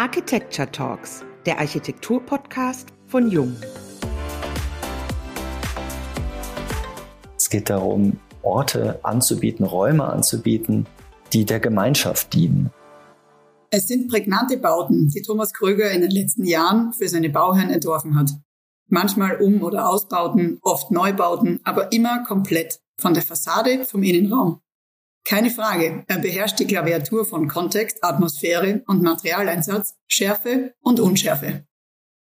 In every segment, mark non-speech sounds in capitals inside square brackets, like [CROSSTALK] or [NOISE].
Architecture Talks, der Architektur-Podcast von Jung. Es geht darum, Orte anzubieten, Räume anzubieten, die der Gemeinschaft dienen. Es sind prägnante Bauten, die Thomas Kröger in den letzten Jahren für seine Bauherren entworfen hat. Manchmal Um- oder Ausbauten, oft Neubauten, aber immer komplett, von der Fassade zum Innenraum. Keine Frage, er beherrscht die Klaviatur von Kontext, Atmosphäre und Materialeinsatz, Schärfe und Unschärfe.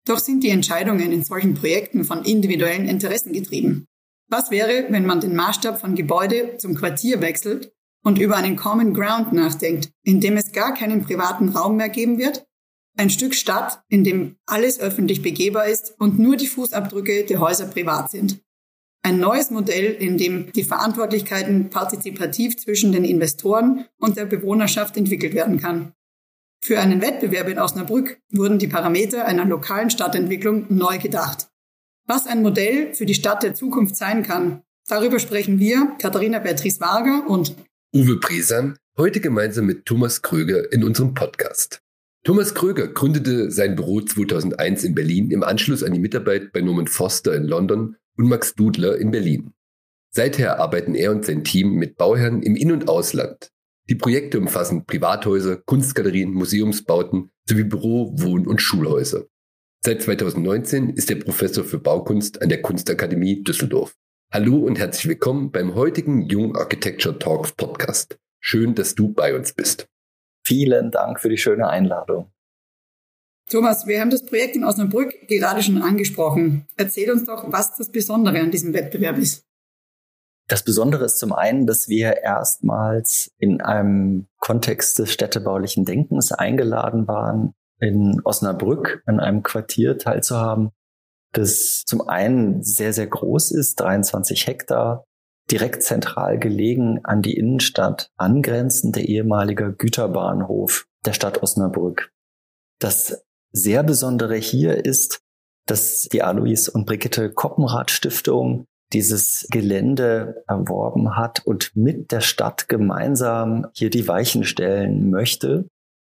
Doch sind die Entscheidungen in solchen Projekten von individuellen Interessen getrieben. Was wäre, wenn man den Maßstab von Gebäude zum Quartier wechselt und über einen Common Ground nachdenkt, in dem es gar keinen privaten Raum mehr geben wird? Ein Stück Stadt, in dem alles öffentlich begehbar ist und nur die Fußabdrücke der Häuser privat sind. Ein neues Modell, in dem die Verantwortlichkeiten partizipativ zwischen den Investoren und der Bewohnerschaft entwickelt werden kann. Für einen Wettbewerb in Osnabrück wurden die Parameter einer lokalen Stadtentwicklung neu gedacht. Was ein Modell für die Stadt der Zukunft sein kann, darüber sprechen wir, Katharina Beatrice Wager und Uwe Bresan, heute gemeinsam mit Thomas Kröger in unserem Podcast. Thomas Kröger gründete sein Büro 2001 in Berlin im Anschluss an die Mitarbeit bei Norman Foster in London und Max Dudler in Berlin. Seither arbeiten er und sein Team mit Bauherren im In- und Ausland. Die Projekte umfassen Privathäuser, Kunstgalerien, Museumsbauten sowie Büro-, Wohn- und Schulhäuser. Seit 2019 ist er Professor für Baukunst an der Kunstakademie Düsseldorf. Hallo und herzlich willkommen beim heutigen Jung Architecture Talks Podcast. Schön, dass du bei uns bist. Vielen Dank für die schöne Einladung. Thomas, wir haben das Projekt in Osnabrück gerade schon angesprochen. Erzähl uns doch, was das Besondere an diesem Wettbewerb ist. Das Besondere ist zum einen, dass wir erstmals in einem Kontext des städtebaulichen Denkens eingeladen waren, in Osnabrück in einem Quartier teilzuhaben, das zum einen sehr, sehr groß ist, 23 Hektar, direkt zentral gelegen an die Innenstadt, angrenzend der ehemalige Güterbahnhof der Stadt Osnabrück. Das sehr Besondere hier ist, dass die Alois und Brigitte Koppenrad Stiftung dieses Gelände erworben hat und mit der Stadt gemeinsam hier die Weichen stellen möchte.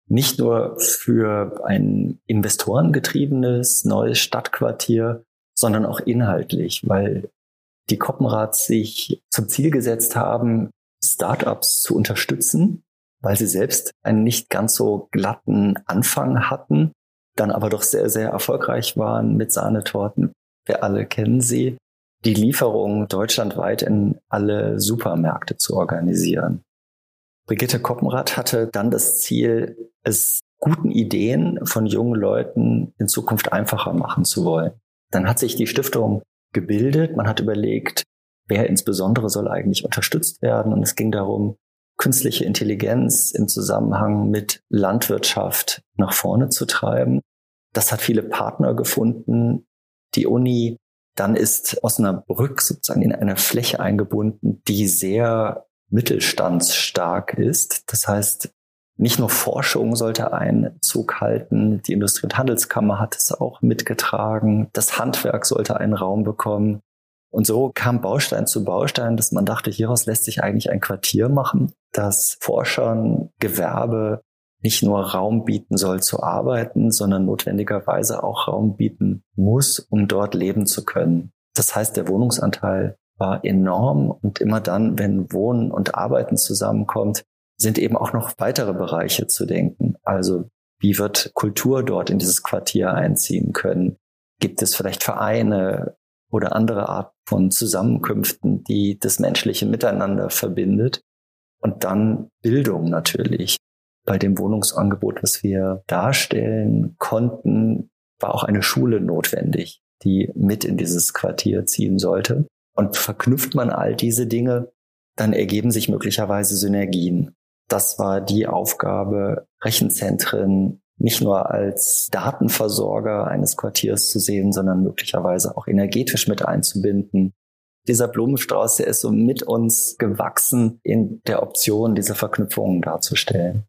Nicht nur für ein investorengetriebenes neues Stadtquartier, sondern auch inhaltlich, weil die Koppenrads sich zum Ziel gesetzt haben, Startups zu unterstützen, weil sie selbst einen nicht ganz so glatten Anfang hatten dann aber doch sehr, sehr erfolgreich waren mit Sahnetorten. Wir alle kennen sie. Die Lieferung deutschlandweit in alle Supermärkte zu organisieren. Brigitte Koppenrath hatte dann das Ziel, es guten Ideen von jungen Leuten in Zukunft einfacher machen zu wollen. Dann hat sich die Stiftung gebildet. Man hat überlegt, wer insbesondere soll eigentlich unterstützt werden. Und es ging darum, künstliche Intelligenz im Zusammenhang mit Landwirtschaft nach vorne zu treiben. Das hat viele Partner gefunden. Die Uni, dann ist Osnabrück sozusagen in einer Fläche eingebunden, die sehr mittelstandsstark ist. Das heißt, nicht nur Forschung sollte Einzug halten, die Industrie- und Handelskammer hat es auch mitgetragen, das Handwerk sollte einen Raum bekommen. Und so kam Baustein zu Baustein, dass man dachte, hieraus lässt sich eigentlich ein Quartier machen, das Forschern, Gewerbe nicht nur Raum bieten soll zu arbeiten, sondern notwendigerweise auch Raum bieten muss, um dort leben zu können. Das heißt, der Wohnungsanteil war enorm und immer dann, wenn Wohnen und Arbeiten zusammenkommt, sind eben auch noch weitere Bereiche zu denken. Also wie wird Kultur dort in dieses Quartier einziehen können? Gibt es vielleicht Vereine? Oder andere Art von Zusammenkünften, die das menschliche Miteinander verbindet. Und dann Bildung natürlich. Bei dem Wohnungsangebot, was wir darstellen konnten, war auch eine Schule notwendig, die mit in dieses Quartier ziehen sollte. Und verknüpft man all diese Dinge, dann ergeben sich möglicherweise Synergien. Das war die Aufgabe, Rechenzentren nicht nur als Datenversorger eines Quartiers zu sehen, sondern möglicherweise auch energetisch mit einzubinden. Dieser Blumenstrauß, der ist so mit uns gewachsen in der Option, diese Verknüpfungen darzustellen.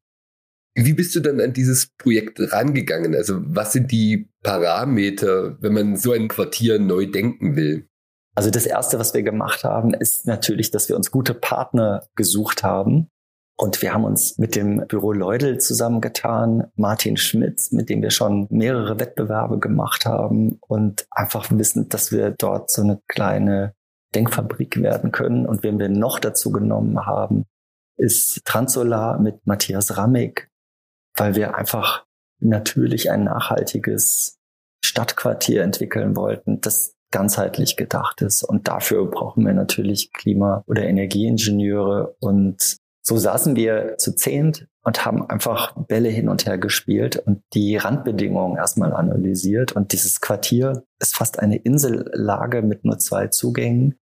Wie bist du dann an dieses Projekt rangegangen? Also was sind die Parameter, wenn man so ein Quartier neu denken will? Also das Erste, was wir gemacht haben, ist natürlich, dass wir uns gute Partner gesucht haben, Und wir haben uns mit dem Büro Leudel zusammengetan, Martin Schmitz, mit dem wir schon mehrere Wettbewerbe gemacht haben und einfach wissen, dass wir dort so eine kleine Denkfabrik werden können. Und wen wir noch dazu genommen haben, ist Transolar mit Matthias Rammig, weil wir einfach natürlich ein nachhaltiges Stadtquartier entwickeln wollten, das ganzheitlich gedacht ist. Und dafür brauchen wir natürlich Klima- oder Energieingenieure. Und so saßen wir zu zehnt und haben einfach Bälle hin und her gespielt und die Randbedingungen erstmal analysiert. Und dieses Quartier ist fast eine Insellage mit nur zwei Zugängen.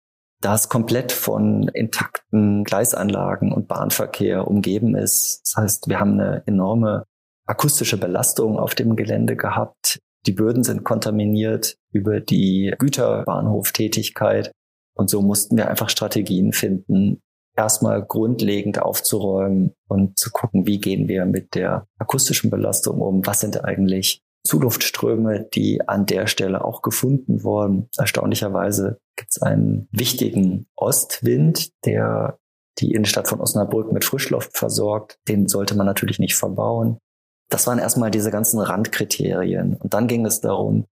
Da es komplett von intakten Gleisanlagen und Bahnverkehr umgeben ist. Das heißt, wir haben eine enorme akustische Belastung auf dem Gelände gehabt. Die Böden sind kontaminiert über die Güterbahnhoftätigkeit. Und so mussten wir einfach Strategien finden, erstmal grundlegend aufzuräumen und zu gucken, wie gehen wir mit der akustischen Belastung um? Was sind eigentlich Zuluftströme, die an der Stelle auch gefunden wurden? Erstaunlicherweise gibt es einen wichtigen Ostwind, der die Innenstadt von Osnabrück mit Frischluft versorgt. Den sollte man natürlich nicht verbauen. Das waren erstmal diese ganzen Randkriterien. Und dann ging es darum,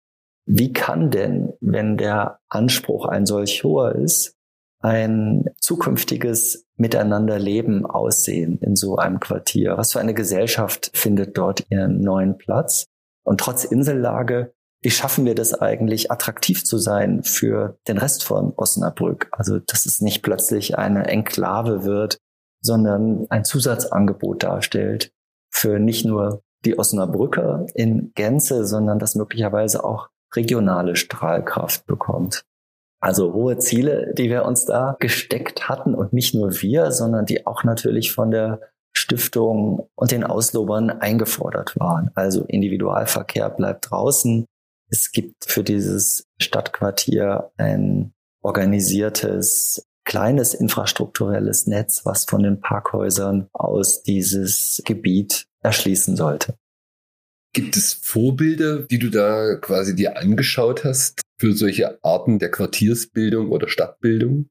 wie kann denn, wenn der Anspruch ein solch hoher ist, ein zukünftiges Miteinanderleben aussehen in so einem Quartier? Was für eine Gesellschaft findet dort ihren neuen Platz? Und trotz Insellage, wie schaffen wir das eigentlich, attraktiv zu sein für den Rest von Osnabrück? Also, dass es nicht plötzlich eine Enklave wird, sondern ein Zusatzangebot darstellt für nicht nur die Osnabrücker in Gänze, sondern das möglicherweise auch regionale Strahlkraft bekommt. Also hohe Ziele, die wir uns da gesteckt hatten und nicht nur wir, sondern die auch natürlich von der Stiftung und den Auslobern eingefordert waren. Also Individualverkehr bleibt draußen. Es gibt für dieses Stadtquartier ein organisiertes kleines infrastrukturelles Netz, was von den Parkhäusern aus dieses Gebiet erschließen sollte. Gibt es Vorbilder, die du da quasi dir angeschaut hast für solche Arten der Quartiersbildung oder Stadtbildung?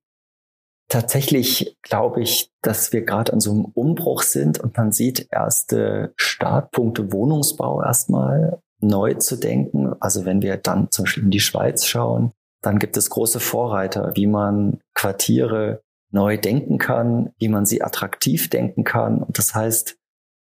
Tatsächlich glaube ich, dass wir gerade an so einem Umbruch sind und man sieht erste Startpunkte Wohnungsbau erstmal neu zu denken. Also wenn wir dann zum Beispiel in die Schweiz schauen, dann gibt es große Vorreiter, wie man Quartiere neu denken kann, wie man sie attraktiv denken kann. Und das heißt,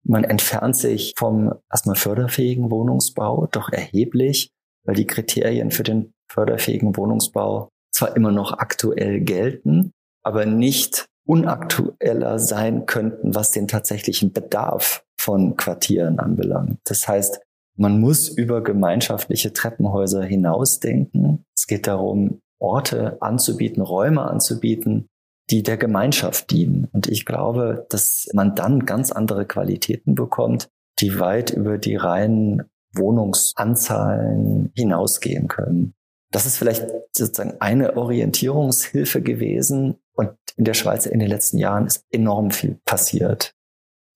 man entfernt sich vom erstmal förderfähigen Wohnungsbau doch erheblich, weil die Kriterien für den förderfähigen Wohnungsbau zwar immer noch aktuell gelten, aber nicht unaktueller sein könnten, was den tatsächlichen Bedarf von Quartieren anbelangt. Das heißt, man muss über gemeinschaftliche Treppenhäuser hinausdenken. Es geht darum, Orte anzubieten, Räume anzubieten, die der Gemeinschaft dienen. Und ich glaube, dass man dann ganz andere Qualitäten bekommt, die weit über die reinen Wohnungsanzahlen hinausgehen können. Das ist vielleicht sozusagen eine Orientierungshilfe gewesen. Und in der Schweiz in den letzten Jahren ist enorm viel passiert.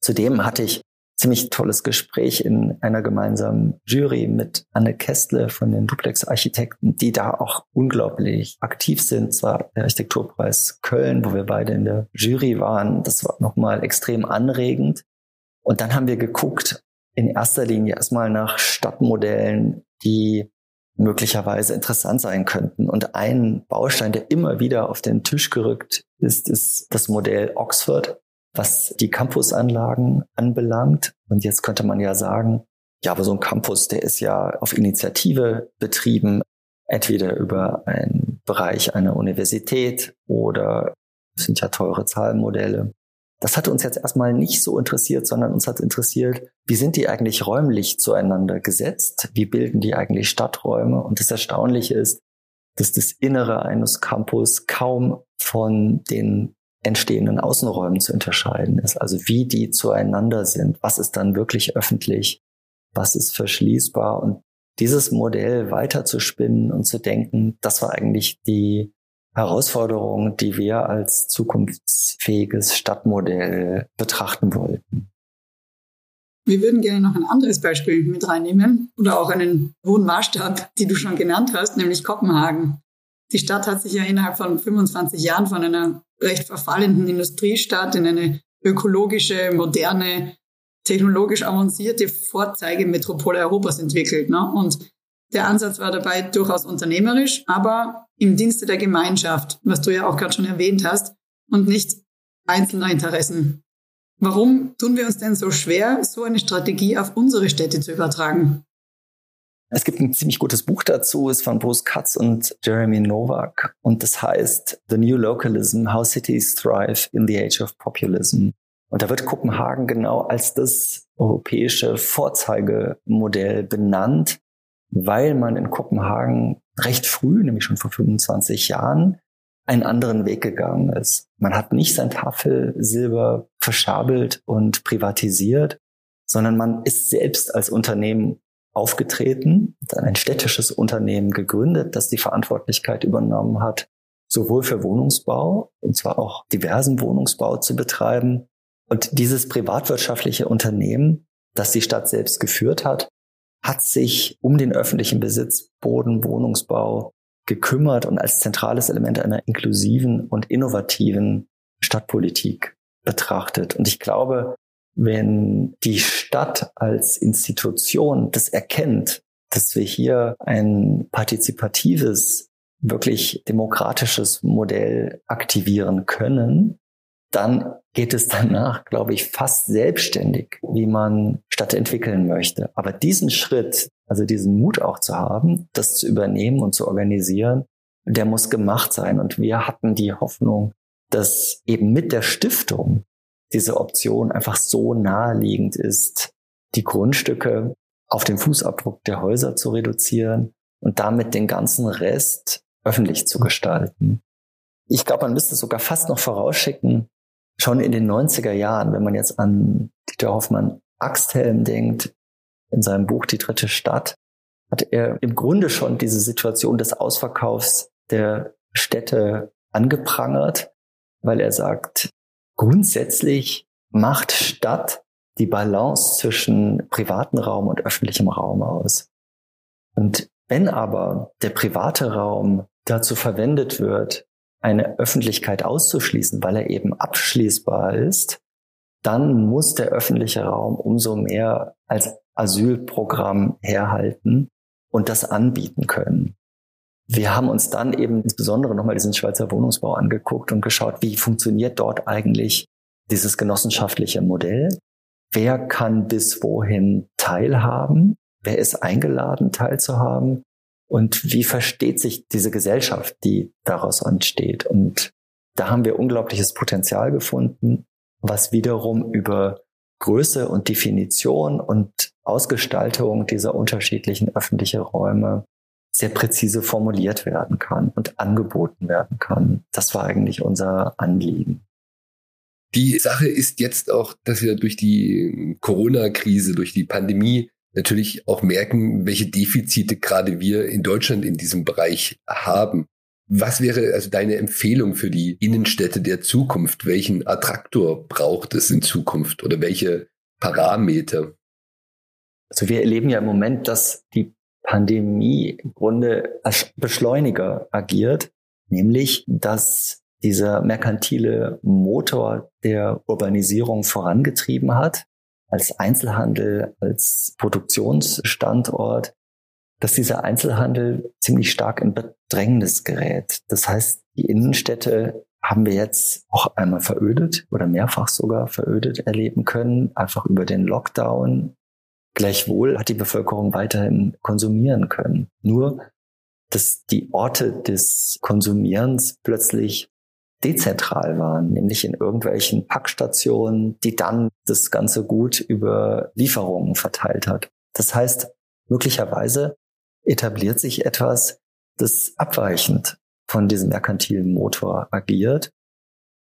Zudem hatte ich ziemlich tolles Gespräch in einer gemeinsamen Jury mit Anne Kestle von den Duplex-Architekten, die da auch unglaublich aktiv sind. Zwar der Architekturpreis Köln, wo wir beide in der Jury waren. Das war nochmal extrem anregend. Und dann haben wir geguckt, in erster Linie erstmal nach Stadtmodellen, die möglicherweise interessant sein könnten. Und ein Baustein, der immer wieder auf den Tisch gerückt ist, ist das Modell Oxford was die Campusanlagen anbelangt. Und jetzt könnte man ja sagen, ja, aber so ein Campus, der ist ja auf Initiative betrieben, entweder über einen Bereich einer Universität oder es sind ja teure Zahlenmodelle. Das hat uns jetzt erstmal nicht so interessiert, sondern uns hat interessiert, wie sind die eigentlich räumlich zueinander gesetzt? Wie bilden die eigentlich Stadträume? Und das Erstaunliche ist, dass das Innere eines Campus kaum von den entstehenden Außenräumen zu unterscheiden ist. Also wie die zueinander sind. Was ist dann wirklich öffentlich? Was ist verschließbar? Und dieses Modell weiter zu spinnen und zu denken, das war eigentlich die Herausforderung, die wir als zukunftsfähiges Stadtmodell betrachten wollten. Wir würden gerne noch ein anderes Beispiel mit reinnehmen oder auch einen hohen Maßstab, die du schon genannt hast, nämlich Kopenhagen. Die Stadt hat sich ja innerhalb von 25 Jahren von einer recht verfallenden Industriestadt in eine ökologische, moderne, technologisch avancierte Vorzeigemetropole Europas entwickelt. Ne? Und der Ansatz war dabei durchaus unternehmerisch, aber im Dienste der Gemeinschaft, was du ja auch gerade schon erwähnt hast, und nicht einzelner Interessen. Warum tun wir uns denn so schwer, so eine Strategie auf unsere Städte zu übertragen? Es gibt ein ziemlich gutes Buch dazu, ist von Bruce Katz und Jeremy Novak und das heißt The New Localism, How Cities Thrive in the Age of Populism. Und da wird Kopenhagen genau als das europäische Vorzeigemodell benannt, weil man in Kopenhagen recht früh, nämlich schon vor 25 Jahren, einen anderen Weg gegangen ist. Man hat nicht sein Tafelsilber verschabelt und privatisiert, sondern man ist selbst als Unternehmen aufgetreten, dann ein städtisches Unternehmen gegründet, das die Verantwortlichkeit übernommen hat, sowohl für Wohnungsbau, und zwar auch diversen Wohnungsbau zu betreiben. Und dieses privatwirtschaftliche Unternehmen, das die Stadt selbst geführt hat, hat sich um den öffentlichen Besitz, Boden, Wohnungsbau gekümmert und als zentrales Element einer inklusiven und innovativen Stadtpolitik betrachtet. Und ich glaube, wenn die Stadt als Institution das erkennt, dass wir hier ein partizipatives, wirklich demokratisches Modell aktivieren können, dann geht es danach, glaube ich, fast selbstständig, wie man Stadt entwickeln möchte. Aber diesen Schritt, also diesen Mut auch zu haben, das zu übernehmen und zu organisieren, der muss gemacht sein. Und wir hatten die Hoffnung, dass eben mit der Stiftung diese Option einfach so naheliegend ist, die Grundstücke auf den Fußabdruck der Häuser zu reduzieren und damit den ganzen Rest öffentlich zu gestalten. Ich glaube, man müsste sogar fast noch vorausschicken, schon in den 90er Jahren, wenn man jetzt an Dieter Hoffmann Axthelm denkt, in seinem Buch Die dritte Stadt, hat er im Grunde schon diese Situation des Ausverkaufs der Städte angeprangert, weil er sagt, grundsätzlich macht Stadt die Balance zwischen privaten Raum und öffentlichem Raum aus. Und wenn aber der private Raum dazu verwendet wird, eine Öffentlichkeit auszuschließen, weil er eben abschließbar ist, dann muss der öffentliche Raum umso mehr als Asylprogramm herhalten und das anbieten können. Wir haben uns dann eben insbesondere nochmal diesen Schweizer Wohnungsbau angeguckt und geschaut, wie funktioniert dort eigentlich dieses genossenschaftliche Modell? Wer kann bis wohin teilhaben? Wer ist eingeladen, teilzuhaben? Und wie versteht sich diese Gesellschaft, die daraus entsteht? Und da haben wir unglaubliches Potenzial gefunden, was wiederum über Größe und Definition und Ausgestaltung dieser unterschiedlichen öffentlichen Räume sehr präzise formuliert werden kann und angeboten werden kann. Das war eigentlich unser Anliegen. Die Sache ist jetzt auch, dass wir durch die Corona-Krise, durch die Pandemie natürlich auch merken, welche Defizite gerade wir in Deutschland in diesem Bereich haben. Was wäre also deine Empfehlung für die Innenstädte der Zukunft? Welchen Attraktor braucht es in Zukunft oder welche Parameter? Also wir erleben ja im Moment, dass die Pandemie im Grunde als Beschleuniger agiert, nämlich dass dieser merkantile Motor der Urbanisierung vorangetrieben hat als Einzelhandel, als Produktionsstandort, dass dieser Einzelhandel ziemlich stark in Bedrängnis gerät. Das heißt, die Innenstädte haben wir jetzt auch einmal verödet oder mehrfach sogar verödet erleben können, einfach über den Lockdown. Gleichwohl hat die Bevölkerung weiterhin konsumieren können. Nur, dass die Orte des Konsumierens plötzlich dezentral waren, nämlich in irgendwelchen Packstationen, die dann das ganze Gut über Lieferungen verteilt hat. Das heißt, möglicherweise etabliert sich etwas, das abweichend von diesem merkantilen Motor agiert.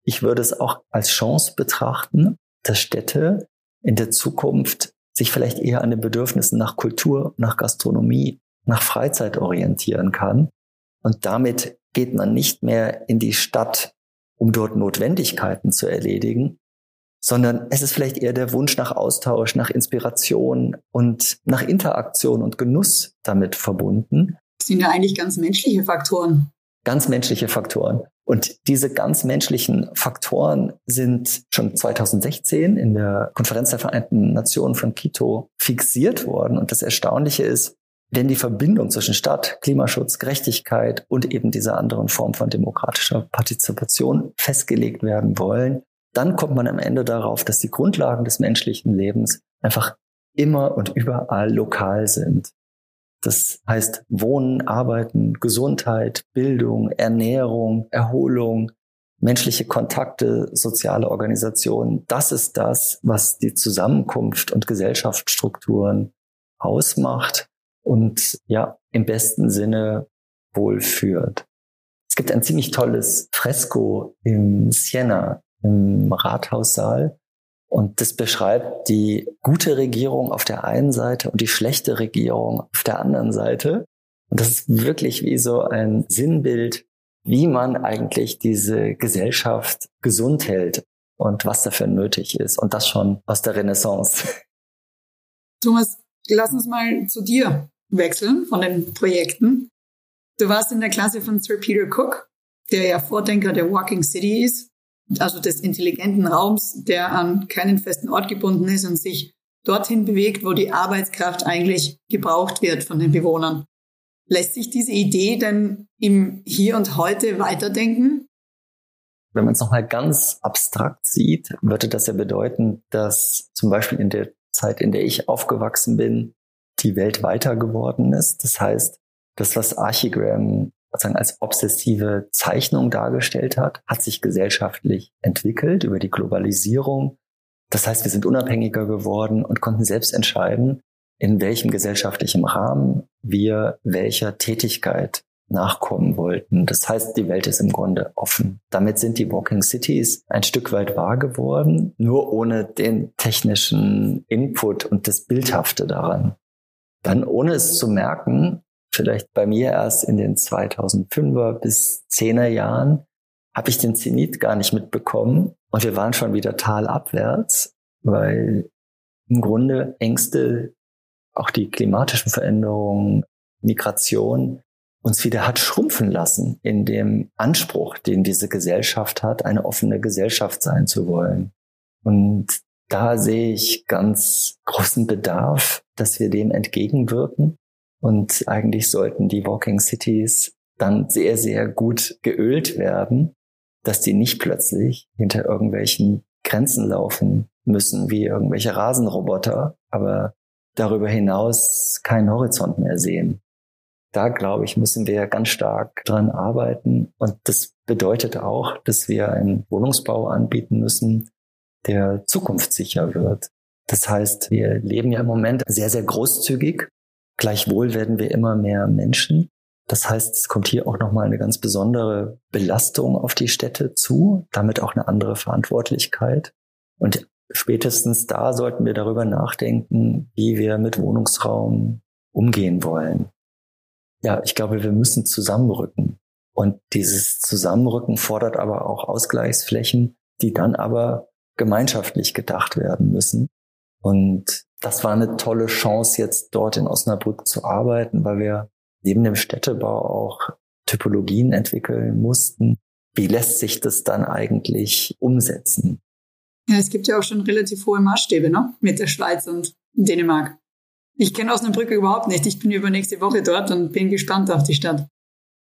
Ich würde es auch als Chance betrachten, dass Städte in der Zukunft sich vielleicht eher an den Bedürfnissen nach Kultur, nach Gastronomie, nach Freizeit orientieren kann. Und damit geht man nicht mehr in die Stadt, um dort Notwendigkeiten zu erledigen, sondern es ist vielleicht eher der Wunsch nach Austausch, nach Inspiration und nach Interaktion und Genuss damit verbunden. Das sind ja eigentlich ganz menschliche Faktoren. Ganz menschliche Faktoren. Und diese ganz menschlichen Faktoren sind schon 2016 in der Konferenz der Vereinten Nationen von Quito fixiert worden. Und das Erstaunliche ist, wenn die Verbindung zwischen Stadt, Klimaschutz, Gerechtigkeit und eben dieser anderen Form von demokratischer Partizipation festgelegt werden wollen, dann kommt man am Ende darauf, dass die Grundlagen des menschlichen Lebens einfach immer und überall lokal sind. Das heißt Wohnen, Arbeiten, Gesundheit, Bildung, Ernährung, Erholung, menschliche Kontakte, soziale Organisationen. Das ist das, was die Zusammenkunft und Gesellschaftsstrukturen ausmacht und ja, im besten Sinne wohlführt. Es gibt ein ziemlich tolles Fresko im Siena, im Rathaussaal, und das beschreibt die gute Regierung auf der einen Seite und die schlechte Regierung auf der anderen Seite. Und das ist wirklich wie so ein Sinnbild, wie man eigentlich diese Gesellschaft gesund hält und was dafür nötig ist. Und das schon aus der Renaissance. Thomas, lass uns mal zu dir wechseln von den Projekten. Du warst in der Klasse von Sir Peter Cook, der ja Vordenker der Walking City ist also des intelligenten Raums, der an keinen festen Ort gebunden ist und sich dorthin bewegt, wo die Arbeitskraft eigentlich gebraucht wird von den Bewohnern. Lässt sich diese Idee denn im Hier und Heute weiterdenken? Wenn man es nochmal ganz abstrakt sieht, würde das ja bedeuten, dass zum Beispiel in der Zeit, in der ich aufgewachsen bin, die Welt weiter geworden ist. Das heißt, das, was Archigram sozusagen als obsessive Zeichnung dargestellt hat, hat sich gesellschaftlich entwickelt über die Globalisierung. Das heißt, wir sind unabhängiger geworden und konnten selbst entscheiden, in welchem gesellschaftlichen Rahmen wir welcher Tätigkeit nachkommen wollten. Das heißt, die Welt ist im Grunde offen. Damit sind die Walking Cities ein Stück weit wahr geworden, nur ohne den technischen Input und das Bildhafte daran. Dann, ohne es zu merken, vielleicht bei mir erst in den 2005er bis 10er Jahren, habe ich den Zenit gar nicht mitbekommen und wir waren schon wieder talabwärts, weil im Grunde Ängste, auch die klimatischen Veränderungen, Migration uns wieder hat schrumpfen lassen in dem Anspruch, den diese Gesellschaft hat, eine offene Gesellschaft sein zu wollen. Und da sehe ich ganz großen Bedarf, dass wir dem entgegenwirken und eigentlich sollten die Walking Cities dann sehr, sehr gut geölt werden, dass die nicht plötzlich hinter irgendwelchen Grenzen laufen müssen, wie irgendwelche Rasenroboter, aber darüber hinaus keinen Horizont mehr sehen. Da, glaube ich, müssen wir ganz stark dran arbeiten. Und das bedeutet auch, dass wir einen Wohnungsbau anbieten müssen, der zukunftssicher wird. Das heißt, wir leben ja im Moment sehr, sehr großzügig Gleichwohl werden wir immer mehr Menschen. Das heißt, es kommt hier auch nochmal eine ganz besondere Belastung auf die Städte zu, damit auch eine andere Verantwortlichkeit. Und spätestens da sollten wir darüber nachdenken, wie wir mit Wohnungsraum umgehen wollen. Ja, ich glaube, wir müssen zusammenrücken. Und dieses Zusammenrücken fordert aber auch Ausgleichsflächen, die dann aber gemeinschaftlich gedacht werden müssen. Und das war eine tolle Chance, jetzt dort in Osnabrück zu arbeiten, weil wir neben dem Städtebau auch Typologien entwickeln mussten. Wie lässt sich das dann eigentlich umsetzen? Ja, es gibt ja auch schon relativ hohe Maßstäbe ne? mit der Schweiz und Dänemark. Ich kenne Osnabrück überhaupt nicht. Ich bin übernächste Woche dort und bin gespannt auf die Stadt.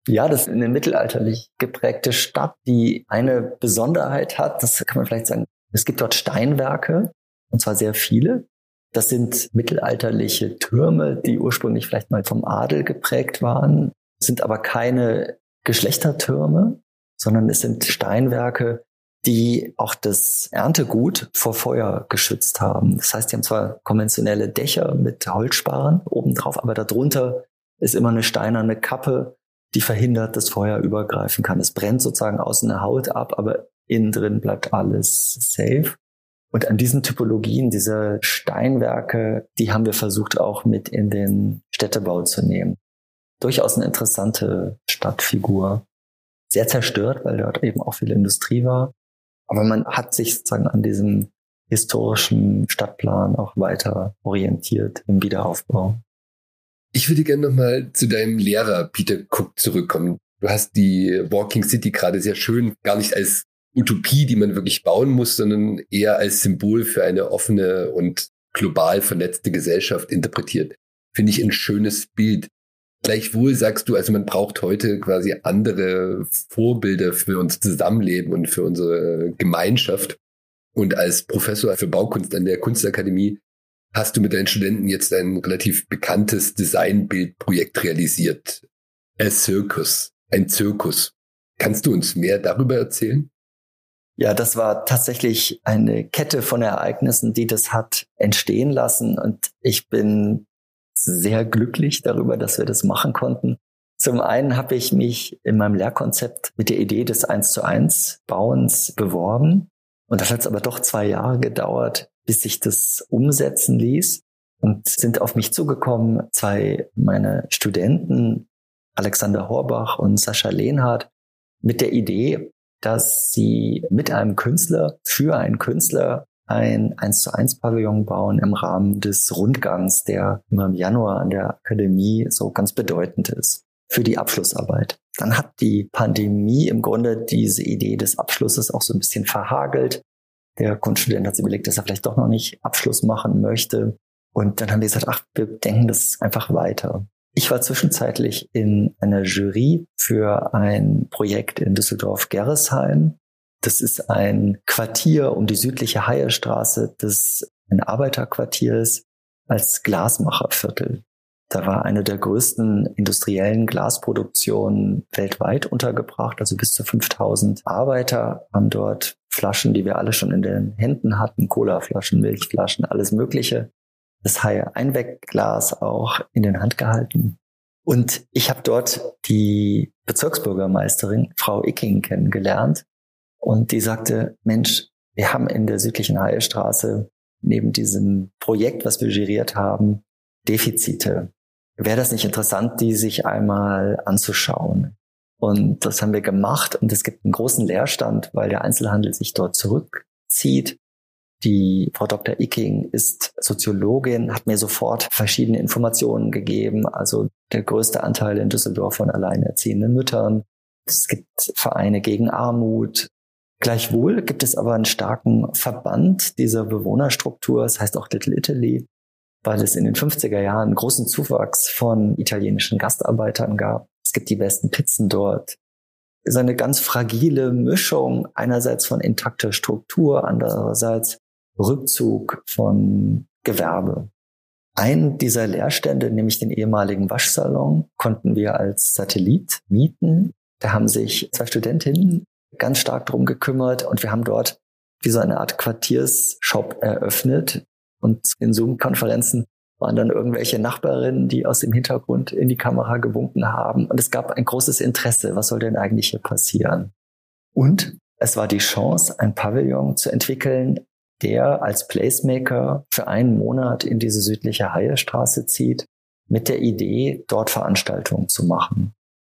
Ja, das ist eine mittelalterlich geprägte Stadt, die eine Besonderheit hat. Das kann man vielleicht sagen. Es gibt dort Steinwerke, und zwar sehr viele. Das sind mittelalterliche Türme, die ursprünglich vielleicht mal vom Adel geprägt waren, sind aber keine Geschlechtertürme, sondern es sind Steinwerke, die auch das Erntegut vor Feuer geschützt haben. Das heißt, die haben zwar konventionelle Dächer mit Holzsparren obendrauf, aber darunter ist immer eine steinerne Kappe, die verhindert, dass Feuer übergreifen kann. Es brennt sozusagen außen eine Haut ab, aber innen drin bleibt alles safe. Und an diesen Typologien, diese Steinwerke, die haben wir versucht auch mit in den Städtebau zu nehmen. Durchaus eine interessante Stadtfigur. Sehr zerstört, weil dort eben auch viel Industrie war. Aber man hat sich sozusagen an diesem historischen Stadtplan auch weiter orientiert im Wiederaufbau. Ich würde gerne nochmal zu deinem Lehrer Peter Cook zurückkommen. Du hast die Walking City gerade sehr schön, gar nicht als Utopie, die man wirklich bauen muss, sondern eher als Symbol für eine offene und global vernetzte Gesellschaft interpretiert. Finde ich ein schönes Bild. Gleichwohl sagst du, also man braucht heute quasi andere Vorbilder für unser Zusammenleben und für unsere Gemeinschaft. Und als Professor für Baukunst an der Kunstakademie hast du mit deinen Studenten jetzt ein relativ bekanntes Designbildprojekt realisiert. A Circus, ein Zirkus. Kannst du uns mehr darüber erzählen? Ja, das war tatsächlich eine Kette von Ereignissen, die das hat entstehen lassen. Und ich bin sehr glücklich darüber, dass wir das machen konnten. Zum einen habe ich mich in meinem Lehrkonzept mit der Idee des 1 zu 1 Bauens beworben. Und das hat aber doch zwei Jahre gedauert, bis sich das umsetzen ließ. Und sind auf mich zugekommen zwei meiner Studenten, Alexander Horbach und Sascha Lehnhardt, mit der Idee, dass sie mit einem Künstler für einen Künstler ein 1 zu 1 Pavillon bauen im Rahmen des Rundgangs, der immer im Januar an der Akademie so ganz bedeutend ist für die Abschlussarbeit. Dann hat die Pandemie im Grunde diese Idee des Abschlusses auch so ein bisschen verhagelt. Der Kunststudent hat sich überlegt, dass er vielleicht doch noch nicht Abschluss machen möchte. Und dann haben die gesagt, ach, wir denken das einfach weiter. Ich war zwischenzeitlich in einer Jury für ein Projekt in Düsseldorf-Gerresheim. Das ist ein Quartier um die südliche Haierstraße, das ein Arbeiterquartier ist, als Glasmacherviertel. Da war eine der größten industriellen Glasproduktionen weltweit untergebracht. Also bis zu 5000 Arbeiter haben dort Flaschen, die wir alle schon in den Händen hatten, Colaflaschen, Milchflaschen, alles Mögliche. Das Einwegglas auch in den Hand gehalten. Und ich habe dort die Bezirksbürgermeisterin, Frau Icking, kennengelernt. Und die sagte, Mensch, wir haben in der südlichen Heilstraße neben diesem Projekt, was wir geriert haben, Defizite. Wäre das nicht interessant, die sich einmal anzuschauen? Und das haben wir gemacht und es gibt einen großen Leerstand, weil der Einzelhandel sich dort zurückzieht. Die Frau Dr. Icking ist Soziologin, hat mir sofort verschiedene Informationen gegeben. Also der größte Anteil in Düsseldorf von alleinerziehenden Müttern. Es gibt Vereine gegen Armut. Gleichwohl gibt es aber einen starken Verband dieser Bewohnerstruktur, das heißt auch Little Italy, weil es in den 50er Jahren einen großen Zuwachs von italienischen Gastarbeitern gab. Es gibt die besten Pizzen dort. Es ist eine ganz fragile Mischung einerseits von intakter Struktur, andererseits Rückzug von Gewerbe. Ein dieser Leerstände, nämlich den ehemaligen Waschsalon, konnten wir als Satellit mieten. Da haben sich zwei Studentinnen ganz stark drum gekümmert und wir haben dort wie so eine Art Quartiersshop eröffnet. Und in Zoom-Konferenzen waren dann irgendwelche Nachbarinnen, die aus dem Hintergrund in die Kamera gewunken haben. Und es gab ein großes Interesse. Was soll denn eigentlich hier passieren? Und es war die Chance, ein Pavillon zu entwickeln, der als Placemaker für einen Monat in diese südliche Haiestraße zieht, mit der Idee, dort Veranstaltungen zu machen.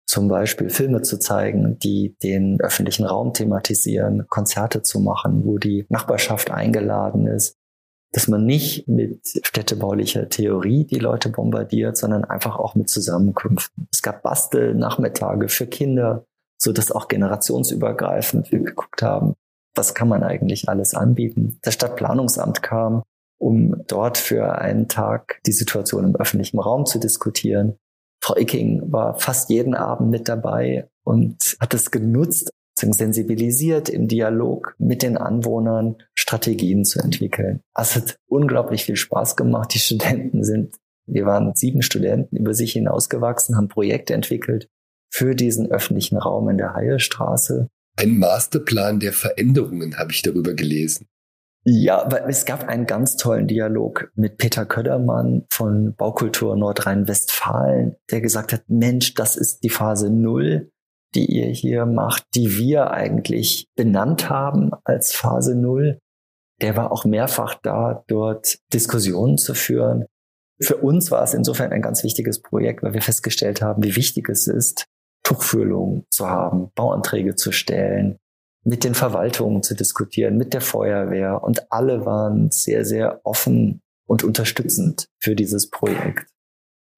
Zum Beispiel Filme zu zeigen, die den öffentlichen Raum thematisieren, Konzerte zu machen, wo die Nachbarschaft eingeladen ist, dass man nicht mit städtebaulicher Theorie die Leute bombardiert, sondern einfach auch mit Zusammenkünften. Es gab Bastelnachmittage für Kinder, so dass auch generationsübergreifend wir geguckt haben, was kann man eigentlich alles anbieten. Das Stadtplanungsamt kam, um dort für einen Tag die Situation im öffentlichen Raum zu diskutieren. Frau Icking war fast jeden Abend mit dabei und hat es genutzt, sensibilisiert im Dialog mit den Anwohnern Strategien zu entwickeln. Es hat unglaublich viel Spaß gemacht. Die Studenten sind, wir waren sieben Studenten über sich hinausgewachsen, haben Projekte entwickelt für diesen öffentlichen Raum in der Haiestraße. Ein Masterplan der Veränderungen habe ich darüber gelesen. Ja, weil es gab einen ganz tollen Dialog mit Peter Ködermann von Baukultur Nordrhein-Westfalen, der gesagt hat, Mensch, das ist die Phase Null, die ihr hier macht, die wir eigentlich benannt haben als Phase Null. Der war auch mehrfach da, dort Diskussionen zu führen. Für uns war es insofern ein ganz wichtiges Projekt, weil wir festgestellt haben, wie wichtig es ist, Tuchfühlung zu haben, Bauanträge zu stellen, mit den Verwaltungen zu diskutieren, mit der Feuerwehr. Und alle waren sehr, sehr offen und unterstützend für dieses Projekt.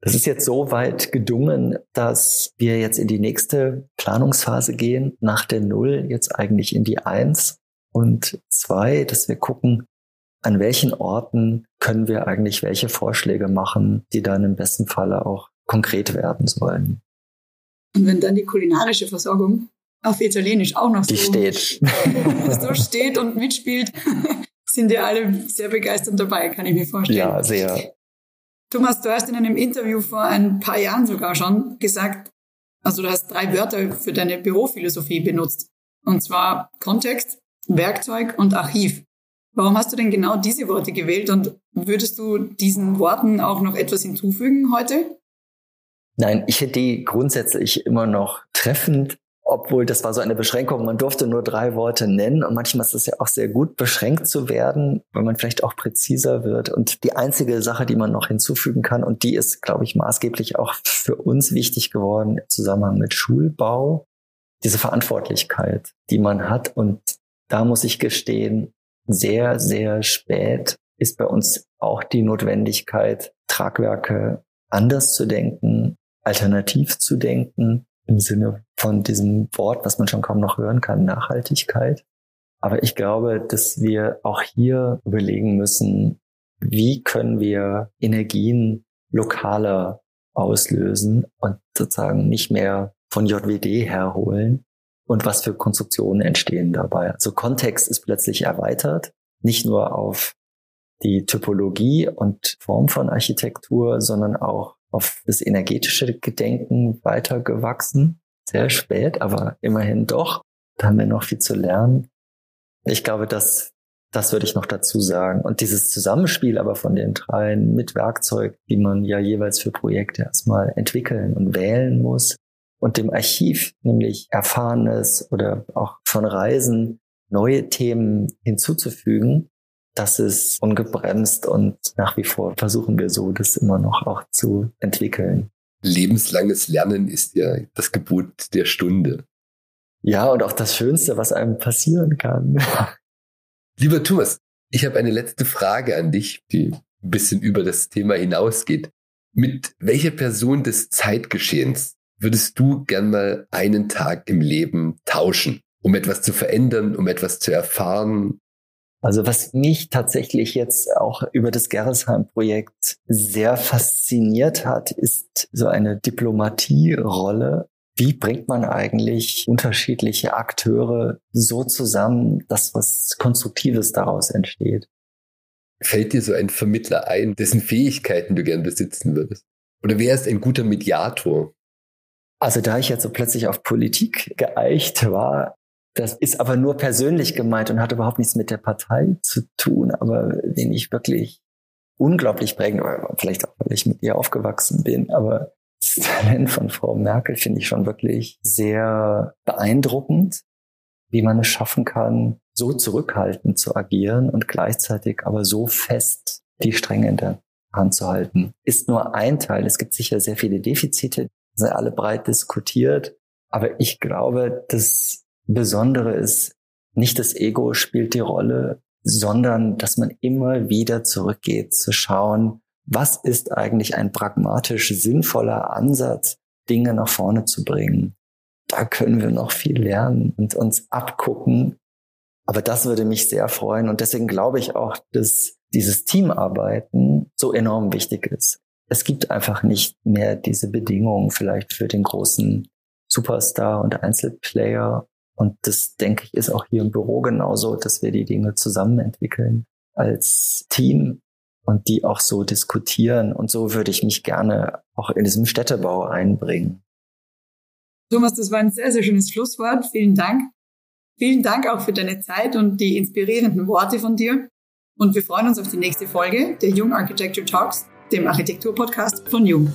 Das ist jetzt so weit gedungen, dass wir jetzt in die nächste Planungsphase gehen, nach der Null jetzt eigentlich in die Eins und zwei, dass wir gucken, an welchen Orten können wir eigentlich welche Vorschläge machen, die dann im besten Falle auch konkret werden sollen. Und wenn dann die kulinarische Versorgung auf Italienisch auch noch die so, steht. [LAUGHS] so steht und mitspielt, [LAUGHS] sind ja alle sehr begeistert dabei, kann ich mir vorstellen. Ja, sehr. Thomas, du hast in einem Interview vor ein paar Jahren sogar schon gesagt, also du hast drei Wörter für deine Bürophilosophie benutzt. Und zwar Kontext, Werkzeug und Archiv. Warum hast du denn genau diese Worte gewählt und würdest du diesen Worten auch noch etwas hinzufügen heute? Nein, ich hätte die grundsätzlich immer noch treffend obwohl das war so eine Beschränkung, man durfte nur drei Worte nennen und manchmal ist es ja auch sehr gut, beschränkt zu werden, weil man vielleicht auch präziser wird. Und die einzige Sache, die man noch hinzufügen kann, und die ist, glaube ich, maßgeblich auch für uns wichtig geworden im Zusammenhang mit Schulbau, diese Verantwortlichkeit, die man hat. Und da muss ich gestehen, sehr, sehr spät ist bei uns auch die Notwendigkeit, Tragwerke anders zu denken, alternativ zu denken im Sinne von diesem Wort, was man schon kaum noch hören kann, Nachhaltigkeit. Aber ich glaube, dass wir auch hier überlegen müssen, wie können wir Energien lokaler auslösen und sozusagen nicht mehr von JWD herholen und was für Konstruktionen entstehen dabei. Also Kontext ist plötzlich erweitert, nicht nur auf die Typologie und Form von Architektur, sondern auch auf das energetische Gedenken weitergewachsen. Sehr spät, aber immerhin doch. Da haben wir noch viel zu lernen. Ich glaube, das, das würde ich noch dazu sagen. Und dieses Zusammenspiel aber von den dreien mit Werkzeug, die man ja jeweils für Projekte erstmal entwickeln und wählen muss und dem Archiv, nämlich Erfahrenes oder auch von Reisen, neue Themen hinzuzufügen, das ist ungebremst und nach wie vor versuchen wir so, das immer noch auch zu entwickeln. Lebenslanges Lernen ist ja das Gebot der Stunde. Ja, und auch das Schönste, was einem passieren kann. [LAUGHS] Lieber Thomas, ich habe eine letzte Frage an dich, die ein bisschen über das Thema hinausgeht. Mit welcher Person des Zeitgeschehens würdest du gern mal einen Tag im Leben tauschen, um etwas zu verändern, um etwas zu erfahren, also was mich tatsächlich jetzt auch über das Gerresheim-Projekt sehr fasziniert hat, ist so eine Diplomatierolle. Wie bringt man eigentlich unterschiedliche Akteure so zusammen, dass was Konstruktives daraus entsteht? Fällt dir so ein Vermittler ein, dessen Fähigkeiten du gern besitzen würdest? Oder wer ist ein guter Mediator? Also da ich jetzt so plötzlich auf Politik geeicht war, das ist aber nur persönlich gemeint und hat überhaupt nichts mit der Partei zu tun, aber den ich wirklich unglaublich prägend, vielleicht auch, weil ich mit ihr aufgewachsen bin, aber das Talent von Frau Merkel finde ich schon wirklich sehr beeindruckend, wie man es schaffen kann, so zurückhaltend zu agieren und gleichzeitig aber so fest die Stränge in der Hand zu halten. Ist nur ein Teil. Es gibt sicher sehr viele Defizite, sind alle breit diskutiert. Aber ich glaube, dass Besondere ist, nicht das Ego spielt die Rolle, sondern dass man immer wieder zurückgeht zu schauen, was ist eigentlich ein pragmatisch sinnvoller Ansatz, Dinge nach vorne zu bringen. Da können wir noch viel lernen und uns abgucken. Aber das würde mich sehr freuen. Und deswegen glaube ich auch, dass dieses Teamarbeiten so enorm wichtig ist. Es gibt einfach nicht mehr diese Bedingungen vielleicht für den großen Superstar und Einzelplayer und das, denke ich, ist auch hier im Büro genauso, dass wir die Dinge zusammen entwickeln als Team und die auch so diskutieren. Und so würde ich mich gerne auch in diesem Städtebau einbringen. Thomas, das war ein sehr, sehr schönes Schlusswort. Vielen Dank. Vielen Dank auch für deine Zeit und die inspirierenden Worte von dir. Und wir freuen uns auf die nächste Folge der Jung Architecture Talks, dem Architekturpodcast von Jung.